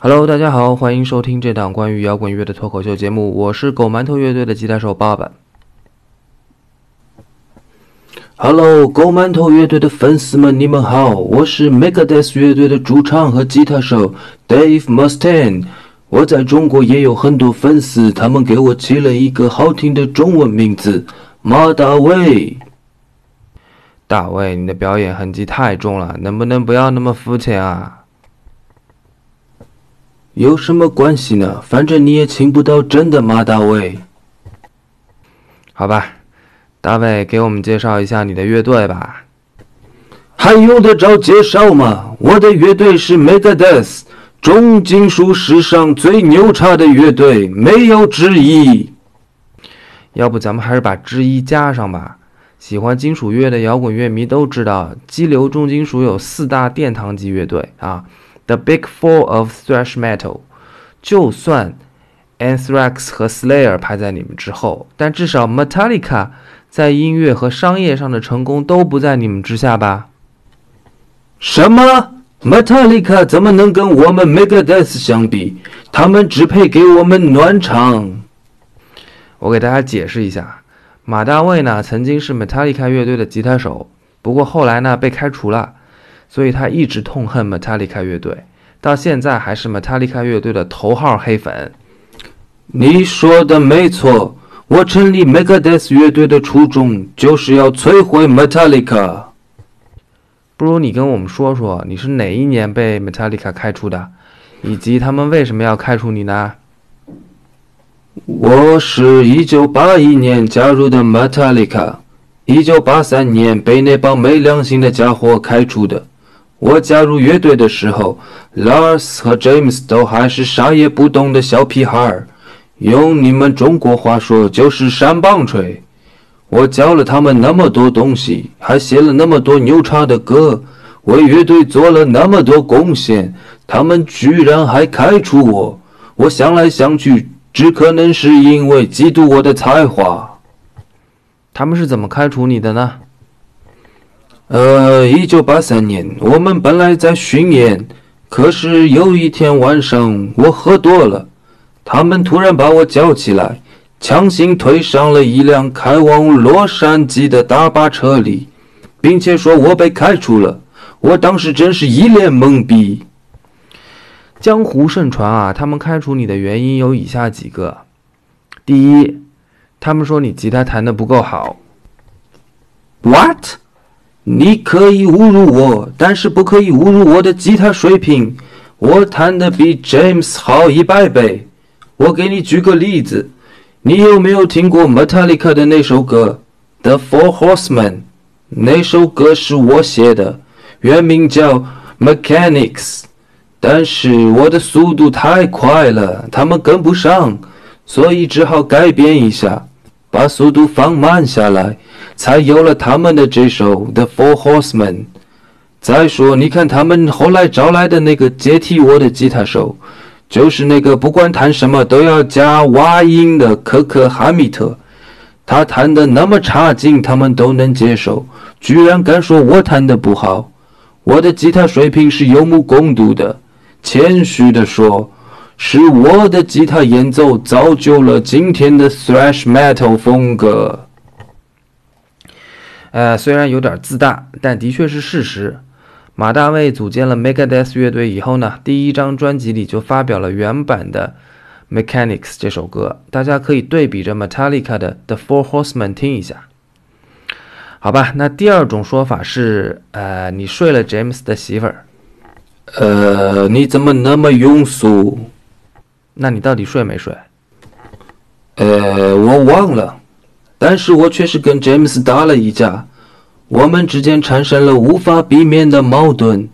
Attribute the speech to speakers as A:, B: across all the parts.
A: Hello，大家好，欢迎收听这档关于摇滚乐的脱口秀节目，我是狗馒头乐队的吉他手爸爸。
B: Hello，狗馒头乐队的粉丝们，你们好，我是 Megadeth 乐队的主唱和吉他手 Dave Mustaine。我在中国也有很多粉丝，他们给我起了一个好听的中文名字马大卫。
A: 大卫，你的表演痕迹太重了，能不能不要那么肤浅啊？
B: 有什么关系呢？反正你也请不到真的马大卫。
A: 好吧，大卫，给我们介绍一下你的乐队吧。
B: 还用得着介绍吗？我的乐队是 Megadeth，重金属史上最牛叉的乐队，没有之一。
A: 要不咱们还是把之一加上吧。喜欢金属乐的摇滚乐迷都知道，激流重金属有四大殿堂级乐队啊，The Big Four of Thrash Metal。就算 Anthrax 和 Slayer 排在你们之后，但至少 Metallica 在音乐和商业上的成功都不在你们之下吧？
B: 什么？Metallica 怎么能跟我们 Megadeth 相比？他们只配给我们暖场。
A: 我给大家解释一下，马大卫呢曾经是 Metallica 乐队的吉他手，不过后来呢被开除了，所以他一直痛恨 Metallica 乐队，到现在还是 Metallica 乐队的头号黑粉。
B: 你说的没错，我成立 Megadeth 乐队的初衷就是要摧毁 Metallica。
A: 不如你跟我们说说，你是哪一年被 Metallica 开除的，以及他们为什么要开除你呢？
B: 我是一九八一年加入的 Metallica，一九八三年被那帮没良心的家伙开除的。我加入乐队的时候，Lars 和 James 都还是啥也不懂的小屁孩儿，用你们中国话说就是山棒槌。我教了他们那么多东西，还写了那么多牛叉的歌，为乐队做了那么多贡献，他们居然还开除我。我想来想去，只可能是因为嫉妒我的才华。
A: 他们是怎么开除你的呢？
B: 呃，一九八三年，我们本来在巡演，可是有一天晚上我喝多了，他们突然把我叫起来，强行推上了一辆开往洛杉矶的大巴车里，并且说我被开除了。我当时真是一脸懵逼。
A: 江湖盛传啊，他们开除你的原因有以下几个：第一，他们说你吉他弹得不够好。
B: What？你可以侮辱我，但是不可以侮辱我的吉他水平。我弹的比 James 好一百倍。我给你举个例子，你有没有听过 Metallica 的那首歌《The Four Horsemen》？那首歌是我写的，原名叫《Mechanics》，但是我的速度太快了，他们跟不上，所以只好改变一下，把速度放慢下来。才有了他们的这首《The Four Horsemen》。再说，你看他们后来招来的那个接替我的吉他手，就是那个不管弹什么都要加哇音的可可哈密特。他弹的那么差劲，他们都能接受，居然敢说我弹的不好。我的吉他水平是有目共睹的。谦虚的说，是我的吉他演奏造就了今天的 thrash metal 风格。
A: 呃，虽然有点自大，但的确是事实。马大卫组建了 Megadeth 乐队以后呢，第一张专辑里就发表了原版的《Mechanics》这首歌，大家可以对比着 Metallica 的《The Four Horsemen》听一下。好吧，那第二种说法是，呃，你睡了 James 的媳妇儿。
B: 呃，你怎么那么庸俗？
A: 那你到底睡没睡？
B: 呃，我忘了。但是我确实跟 James 打了一架，我们之间产生了无法避免的矛盾。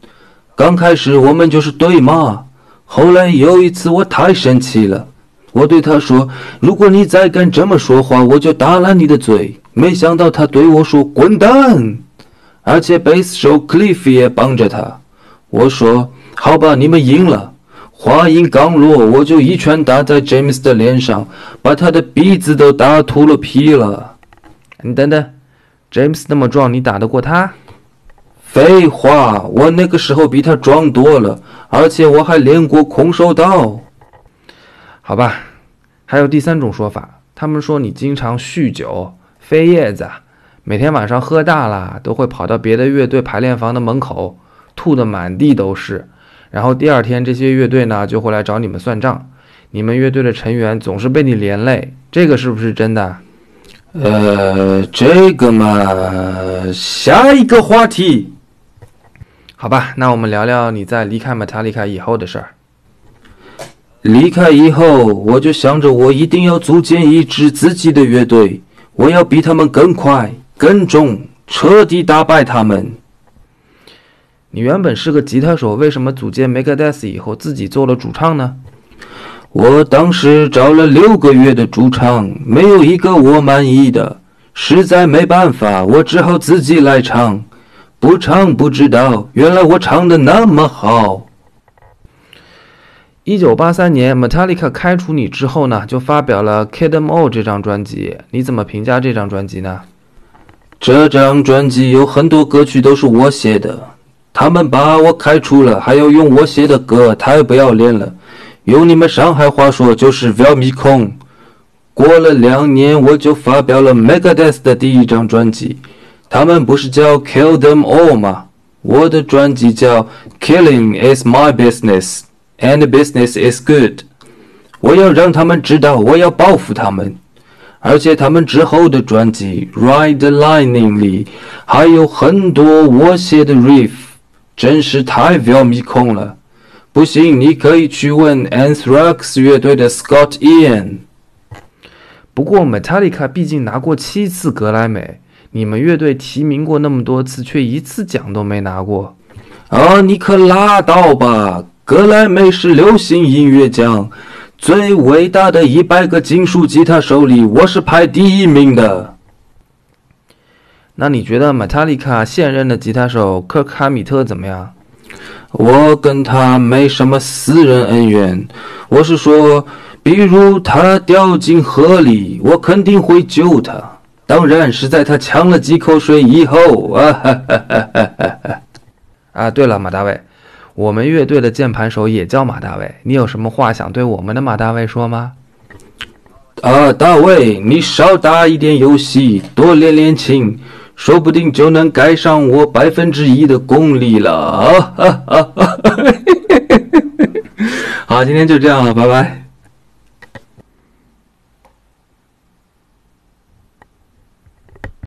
B: 刚开始我们就是对骂，后来有一次我太生气了，我对他说：“如果你再敢这么说话，我就打烂你的嘴。”没想到他对我说：“滚蛋！”而且贝斯手 Cliff 也帮着他。我说：“好吧，你们赢了。”话音刚落，我就一拳打在 James 的脸上，把他的鼻子都打秃了皮了。
A: 你等等，James 那么壮，你打得过他？
B: 废话，我那个时候比他壮多了，而且我还练过空手道。
A: 好吧，还有第三种说法，他们说你经常酗酒、飞叶子，每天晚上喝大了都会跑到别的乐队排练房的门口，吐得满地都是。然后第二天这些乐队呢就会来找你们算账，你们乐队的成员总是被你连累，这个是不是真的？
B: 呃，这个嘛，下一个话题。
A: 好吧，那我们聊聊你在离开 Metallica 以后的事儿。
B: 离开以后，我就想着我一定要组建一支自己的乐队，我要比他们更快、更重，彻底打败他们。
A: 你原本是个吉他手，为什么组建 Megadeth 以后自己做了主唱呢？
B: 我当时找了六个月的主唱，没有一个我满意的，实在没办法，我只好自己来唱。不唱不知道，原来我唱的那么好。
A: 一九八三年，Metallica 开除你之后呢，就发表了《Kill Them All》这张专辑。你怎么评价这张专辑呢？
B: 这张专辑有很多歌曲都是我写的，他们把我开除了，还要用我写的歌，太不要脸了。用你们上海话说就是 “Vel Mi Kong”。过了两年，我就发表了 Megadeth 的第一张专辑。他们不是叫 “Kill Them All” 吗？我的专辑叫 “Killing Is My Business”。And business is good。我要让他们知道，我要报复他们。而且他们之后的专辑《ride the lining》里还有很多我写的 riff，真是太妙迷空了。不信，你可以去问 Anthrax 乐队的 Scott Ian。
A: 不过 Metallica 毕竟拿过七次格莱美，你们乐队提名过那么多次，却一次奖都没拿过。
B: 啊，你可拉倒吧！格莱美是流行音乐奖，最伟大的一百个金属吉他手里，我是排第一名的。
A: 那你觉得 Metallica 现任的吉他手科克哈米特怎么样？
B: 我跟他没什么私人恩怨，我是说，比如他掉进河里，我肯定会救他。当然是在他呛了几口水以后啊！哈哈哈哈哈！
A: 啊，对了，马大卫。我们乐队的键盘手也叫马大卫，你有什么话想对我们的马大卫说吗？
B: 啊，大卫，你少打一点游戏，多练练琴，说不定就能盖上我百分之一的功力了啊！好，今天就这样了，拜拜。